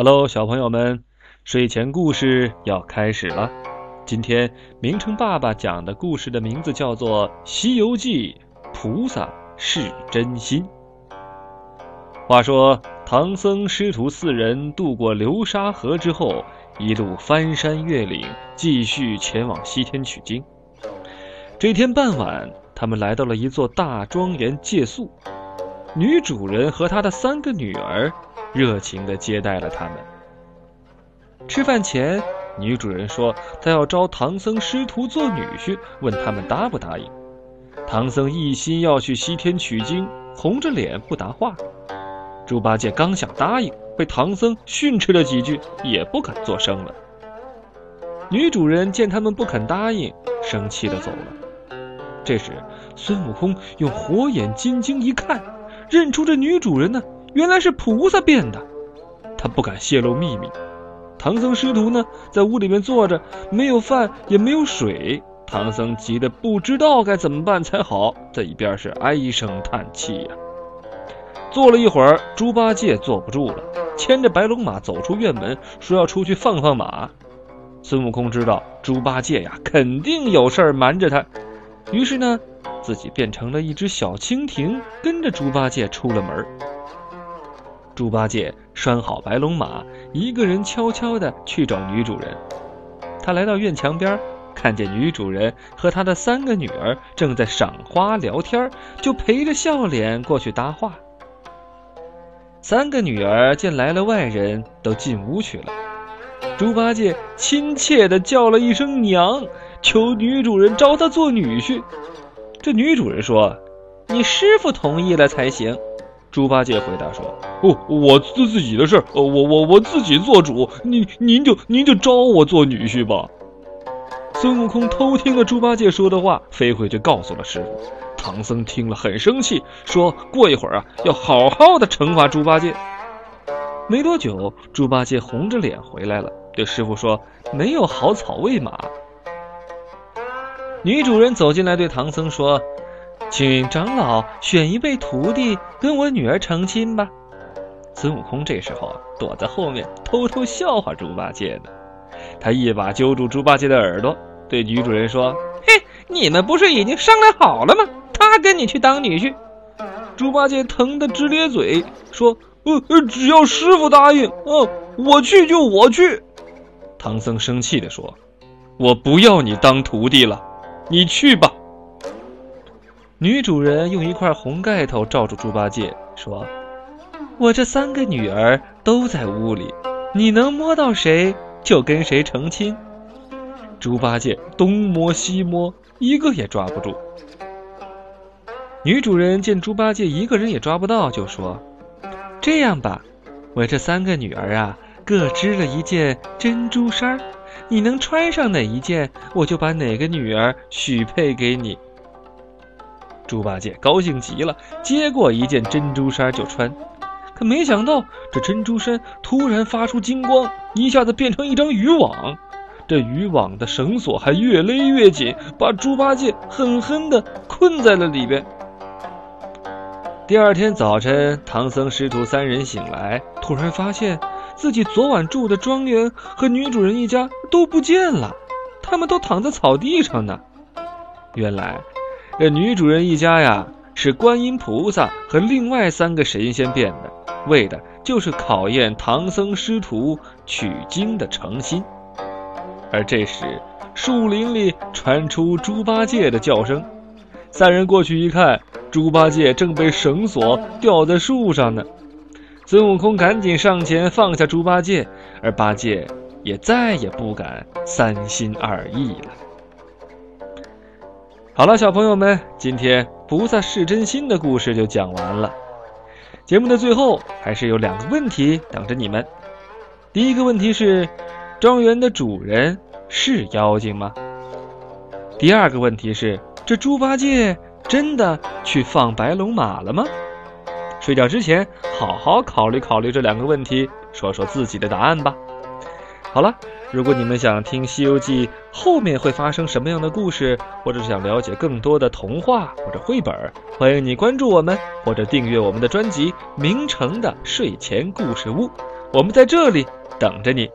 Hello，小朋友们，睡前故事要开始了。今天明成爸爸讲的故事的名字叫做《西游记》，菩萨是真心。话说唐僧师徒四人渡过流沙河之后，一路翻山越岭，继续前往西天取经。这天傍晚，他们来到了一座大庄园借宿，女主人和她的三个女儿。热情地接待了他们。吃饭前，女主人说她要招唐僧师徒做女婿，问他们答不答应。唐僧一心要去西天取经，红着脸不答话。猪八戒刚想答应，被唐僧训斥了几句，也不敢作声了。女主人见他们不肯答应，生气地走了。这时，孙悟空用火眼金睛一看，认出这女主人呢。原来是菩萨变的，他不敢泄露秘密。唐僧师徒呢，在屋里面坐着，没有饭也没有水。唐僧急得不知道该怎么办才好，在一边是唉声叹气呀。坐了一会儿，猪八戒坐不住了，牵着白龙马走出院门，说要出去放放马。孙悟空知道猪八戒呀，肯定有事儿瞒着他，于是呢，自己变成了一只小蜻蜓，跟着猪八戒出了门。猪八戒拴好白龙马，一个人悄悄地去找女主人。他来到院墙边，看见女主人和她的三个女儿正在赏花聊天，就陪着笑脸过去搭话。三个女儿见来了外人，都进屋去了。猪八戒亲切地叫了一声“娘”，求女主人招他做女婿。这女主人说：“你师傅同意了才行。”猪八戒回答说：“哦，我自自己的事儿，我我我自己做主，您您就您就招我做女婿吧。”孙悟空偷听了猪八戒说的话，飞回去告诉了师傅。唐僧听了很生气，说过一会儿啊，要好好的惩罚猪八戒。没多久，猪八戒红着脸回来了，对师傅说：“没有好草喂马。”女主人走进来，对唐僧说。请长老选一位徒弟跟我女儿成亲吧。孙悟空这时候啊，躲在后面偷偷笑话猪八戒呢。他一把揪住猪八戒的耳朵，对女主人说：“嘿，你们不是已经商量好了吗？他跟你去当女婿。”猪八戒疼得直咧嘴，说：“呃，只要师傅答应，哦，我去就我去。”唐僧生气地说：“我不要你当徒弟了，你去吧。”女主人用一块红盖头罩住猪八戒，说：“我这三个女儿都在屋里，你能摸到谁就跟谁成亲。”猪八戒东摸西摸，一个也抓不住。女主人见猪八戒一个人也抓不到，就说：“这样吧，我这三个女儿啊，各织了一件珍珠衫，你能穿上哪一件，我就把哪个女儿许配给你。”猪八戒高兴极了，接过一件珍珠衫就穿，可没想到这珍珠衫突然发出金光，一下子变成一张渔网。这渔网的绳索还越勒越紧，把猪八戒狠狠地困在了里边。第二天早晨，唐僧师徒三人醒来，突然发现自己昨晚住的庄园和女主人一家都不见了，他们都躺在草地上呢。原来。这女主人一家呀，是观音菩萨和另外三个神仙变的，为的就是考验唐僧师徒取经的诚心。而这时，树林里传出猪八戒的叫声，三人过去一看，猪八戒正被绳索吊在树上呢。孙悟空赶紧上前放下猪八戒，而八戒也再也不敢三心二意了。好了，小朋友们，今天菩萨是真心的故事就讲完了。节目的最后还是有两个问题等着你们。第一个问题是：庄园的主人是妖精吗？第二个问题是：这猪八戒真的去放白龙马了吗？睡觉之前好好考虑考虑这两个问题，说说自己的答案吧。好了。如果你们想听《西游记》后面会发生什么样的故事，或者想了解更多的童话或者绘本，欢迎你关注我们或者订阅我们的专辑《名城的睡前故事屋》。我们在这里等着你。